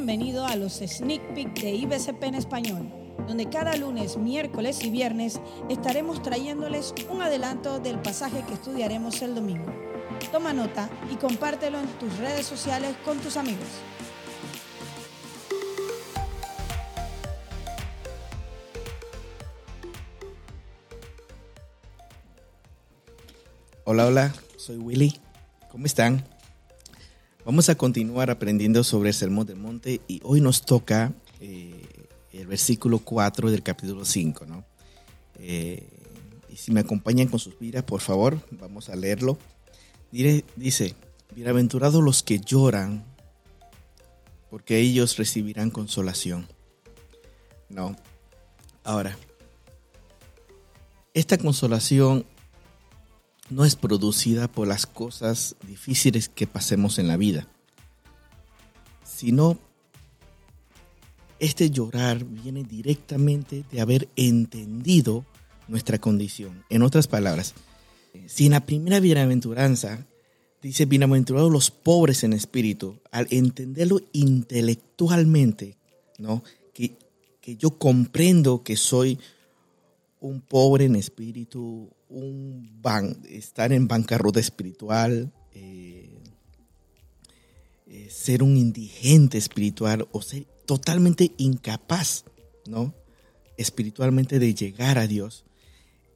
bienvenido a los Sneak Peek de IBCP en español, donde cada lunes, miércoles y viernes estaremos trayéndoles un adelanto del pasaje que estudiaremos el domingo. Toma nota y compártelo en tus redes sociales con tus amigos. Hola, hola, soy Willy. ¿Cómo están? Vamos a continuar aprendiendo sobre el Sermón del Monte y hoy nos toca eh, el versículo 4 del capítulo 5, ¿no? Eh, y si me acompañan con sus vidas, por favor, vamos a leerlo. dice, bienaventurados los que lloran, porque ellos recibirán consolación. No. Ahora, esta consolación no es producida por las cosas difíciles que pasemos en la vida, sino este llorar viene directamente de haber entendido nuestra condición. En otras palabras, si en la primera bienaventuranza dice bienaventurados los pobres en espíritu, al entenderlo intelectualmente, ¿no? Que, que yo comprendo que soy un pobre en espíritu, un estar en bancarrota espiritual, eh, eh, ser un indigente espiritual o ser totalmente incapaz, ¿no? Espiritualmente de llegar a Dios.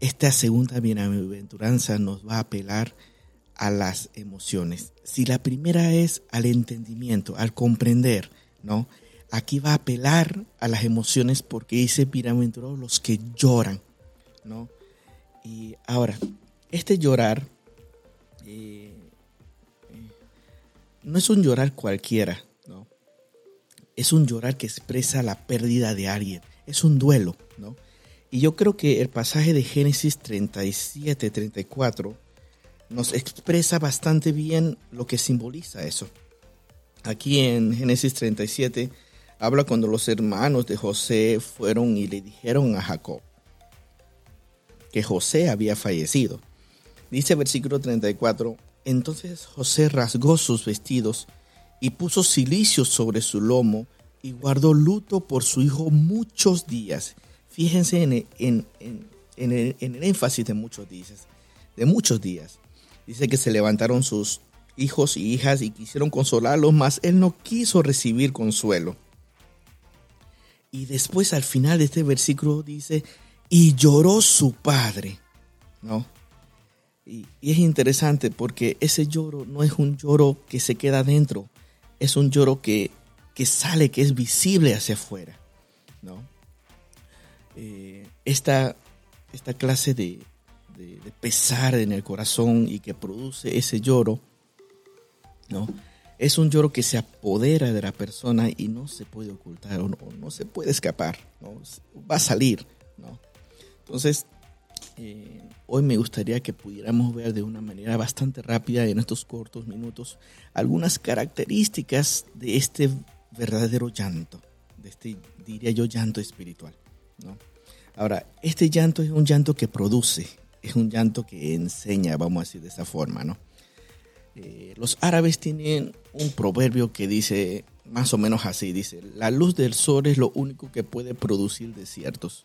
Esta segunda bienaventuranza nos va a apelar a las emociones. Si la primera es al entendimiento, al comprender, ¿no? Aquí va a apelar a las emociones porque dice bienaventurados los que lloran, Y ahora, este llorar eh, eh, no es un llorar cualquiera, ¿no? Es un llorar que expresa la pérdida de alguien, es un duelo, ¿no? Y yo creo que el pasaje de Génesis 37, 34 nos expresa bastante bien lo que simboliza eso. Aquí en Génesis 37 habla cuando los hermanos de José fueron y le dijeron a Jacob, que José había fallecido. Dice versículo 34, entonces José rasgó sus vestidos y puso silicio sobre su lomo y guardó luto por su hijo muchos días. Fíjense en el, énfasis de muchos días. De muchos días. Dice que se levantaron sus hijos y hijas y quisieron consolarlo, mas él no quiso recibir consuelo. Y después al final de este versículo dice, y lloró su padre, ¿no? Y, es interesante porque ese lloro no es un lloro que se queda dentro, es un lloro que, sale, que es visible hacia afuera, ¿no? Eh, esta, esta, clase de, pesar en el corazón y que produce ese lloro, ¿no? Es un lloro que se apodera de la persona y no se puede ocultar o no, no se puede escapar, ¿no? va a salir, ¿no? Entonces, eh, hoy me gustaría que pudiéramos ver de una manera bastante rápida en estos cortos minutos algunas características de este verdadero llanto, de este, diría yo, llanto espiritual. Ahora, este llanto es un llanto que produce, es un llanto que enseña, vamos a decir de esa forma. Eh, los árabes tienen un proverbio que dice más o menos así, dice, la luz del sol es lo único que puede producir desiertos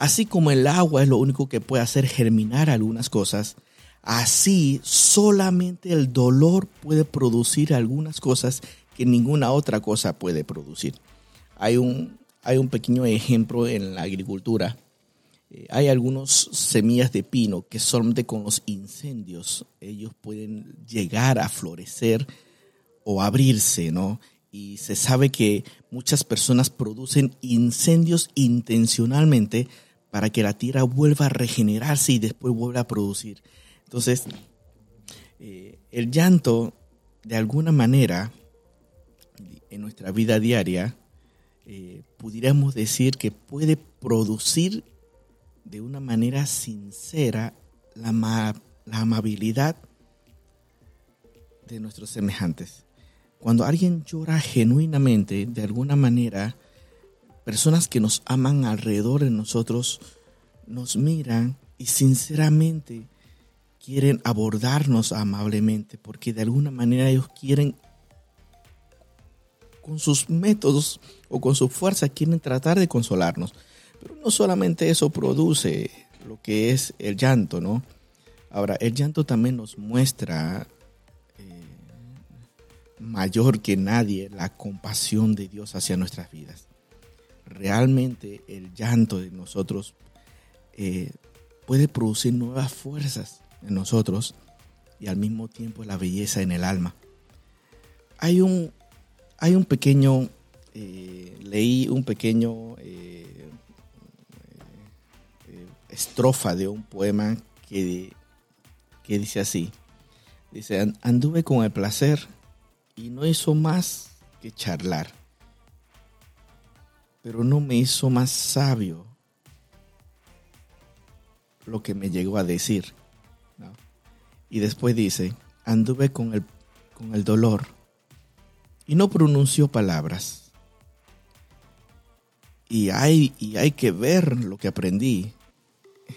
Así como el agua es lo único que puede hacer germinar algunas cosas, así solamente el dolor puede producir algunas cosas que ninguna otra cosa puede producir. Hay un, hay un pequeño ejemplo en la agricultura. Eh, hay algunos semillas de pino que solamente con los incendios ellos pueden llegar a florecer o abrirse, ¿no? Y se sabe que muchas personas producen incendios intencionalmente para que la tierra vuelva a regenerarse y después vuelva a producir. Entonces, eh, el llanto, de alguna manera, en nuestra vida diaria, eh, pudiéramos decir que puede producir de una manera sincera la, la amabilidad de nuestros semejantes. Cuando alguien llora genuinamente, de alguna manera, personas que nos aman alrededor de nosotros nos miran y sinceramente quieren abordarnos amablemente porque de alguna manera ellos quieren con sus métodos o con su fuerza quieren tratar de consolarnos. Pero no solamente eso produce lo que es el llanto, ¿no? Ahora, el llanto también nos muestra eh, mayor que nadie la compasión de Dios hacia nuestras vidas. Realmente el llanto de nosotros eh, puede producir nuevas fuerzas en nosotros y al mismo tiempo la belleza en el alma. Hay un, hay un pequeño, eh, leí un pequeño estrofa de un poema que que dice así. Dice, anduve con el placer y no hizo más que charlar, pero no me hizo más sabio lo que me llegó a decir. Y después dice, anduve con el, con el dolor y no pronunció palabras. Y hay, y hay que ver lo que aprendí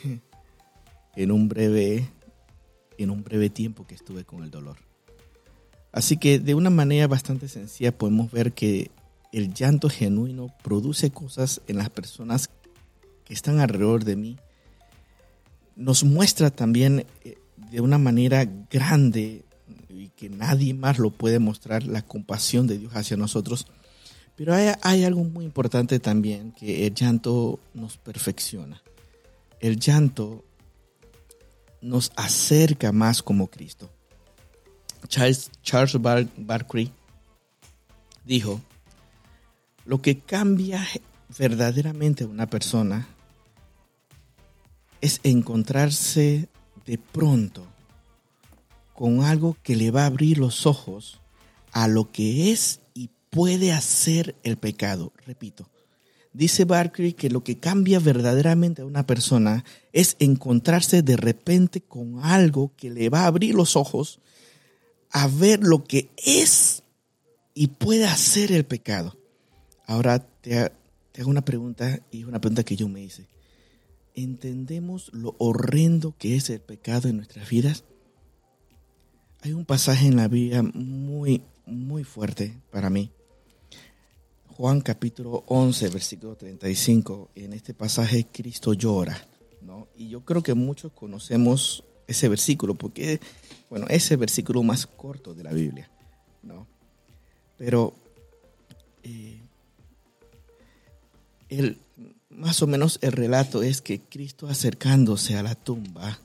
en un breve en un breve tiempo que estuve con el dolor. Así que de una manera bastante sencilla podemos ver que el llanto genuino produce cosas en las personas que están alrededor de mí. Nos muestra también eh, de una manera grande y que nadie más lo puede mostrar la compasión de Dios hacia nosotros. Pero hay, algo muy importante también, que el llanto nos perfecciona. El llanto nos acerca más como Cristo. Charles, Charles Barkley dijo, lo que cambia verdaderamente a una persona es encontrarse de pronto con algo que le va a abrir los ojos a lo que es y puede hacer el pecado. Repito, Dice Barclay que lo que cambia verdaderamente a una persona es encontrarse de repente con algo que le va a abrir los ojos a ver lo que es y puede hacer el pecado. Ahora te, hago una pregunta y una pregunta que yo me hice. ¿Entendemos lo horrendo que es el pecado en nuestras vidas? Hay un pasaje en la Biblia muy, muy fuerte para mí Juan capítulo 11, versículo 35, en este pasaje Cristo llora, ¿no? Y yo creo que muchos conocemos ese versículo porque, bueno, es el versículo más corto de la Biblia, ¿no? Pero eh, el, más o menos el relato es que Cristo acercándose a la tumba,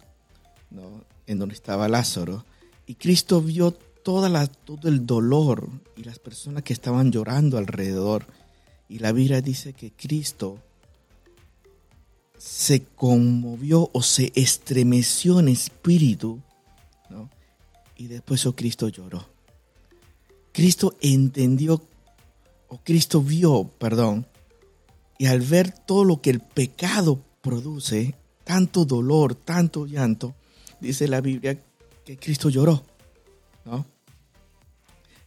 ¿no? En donde estaba Lázaro, y Cristo vio toda la, todo el dolor y las personas que estaban llorando alrededor. Y la Biblia dice que Cristo se conmovió o se estremeció en espíritu, Y después oh, Cristo lloró. Cristo entendió, o Cristo vio, perdón, y al ver todo lo que el pecado produce, tanto dolor, tanto llanto, dice la Biblia que Cristo lloró.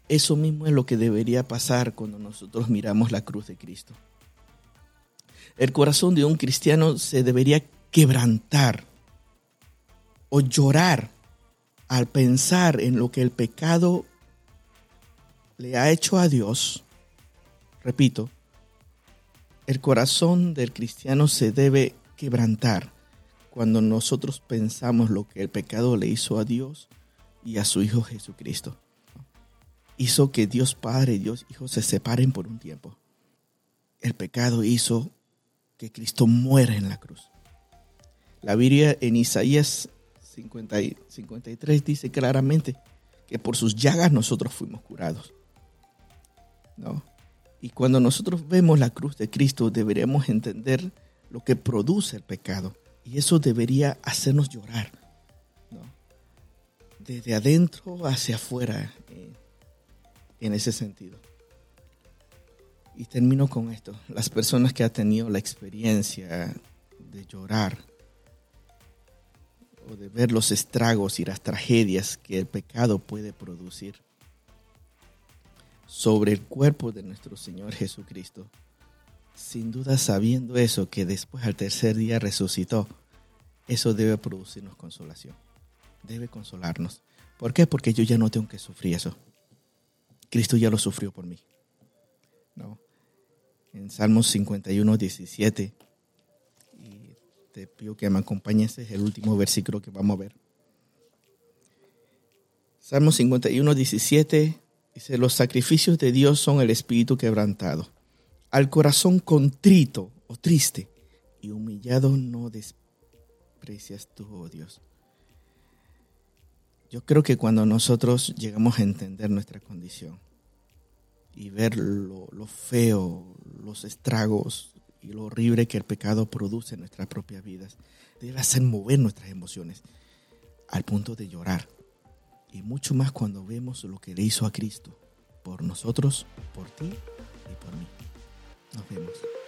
Eso mismo es lo que debería pasar cuando nosotros miramos la cruz de Cristo. El corazón de un cristiano se debería quebrantar o llorar al pensar en lo que el pecado le ha hecho a Dios. Repito, el corazón del cristiano se debe quebrantar cuando nosotros pensamos lo que el pecado le hizo a Dios y a su Hijo Jesucristo hizo que Dios Padre y Dios Hijo se separen por un tiempo. El pecado hizo que Cristo muera en la cruz. La Biblia en Isaías 53 dice claramente que por sus llagas nosotros fuimos curados. ¿No? Y cuando nosotros vemos la cruz de Cristo deberíamos entender lo que produce el pecado. Y eso debería hacernos llorar. ¿no? Desde adentro hacia afuera. Eh, en ese sentido. Y termino con esto. Las personas que han tenido la experiencia de llorar o de ver los estragos y las tragedias que el pecado puede producir sobre el cuerpo de nuestro Señor Jesucristo, sin duda sabiendo eso, que después al tercer día resucitó, eso debe producirnos consolación, debe consolarnos. ¿Por qué? Porque yo ya no tengo que sufrir eso. Cristo ya lo sufrió por mí. en Salmos 51, 17. Y te pido que me acompañes, es el último versículo que vamos a ver. Salmos 51, 17 dice, los sacrificios de Dios son el espíritu quebrantado. Al corazón contrito o triste y humillado no desprecias tu oh Dios. Yo creo que cuando nosotros llegamos a entender nuestra condición y ver lo, feo, los estragos y lo horrible que el pecado produce en nuestras propias vidas, debe hacer mover nuestras emociones al punto de llorar. Y mucho más cuando vemos lo que le hizo a Cristo por nosotros, por ti y por mí. Nos vemos.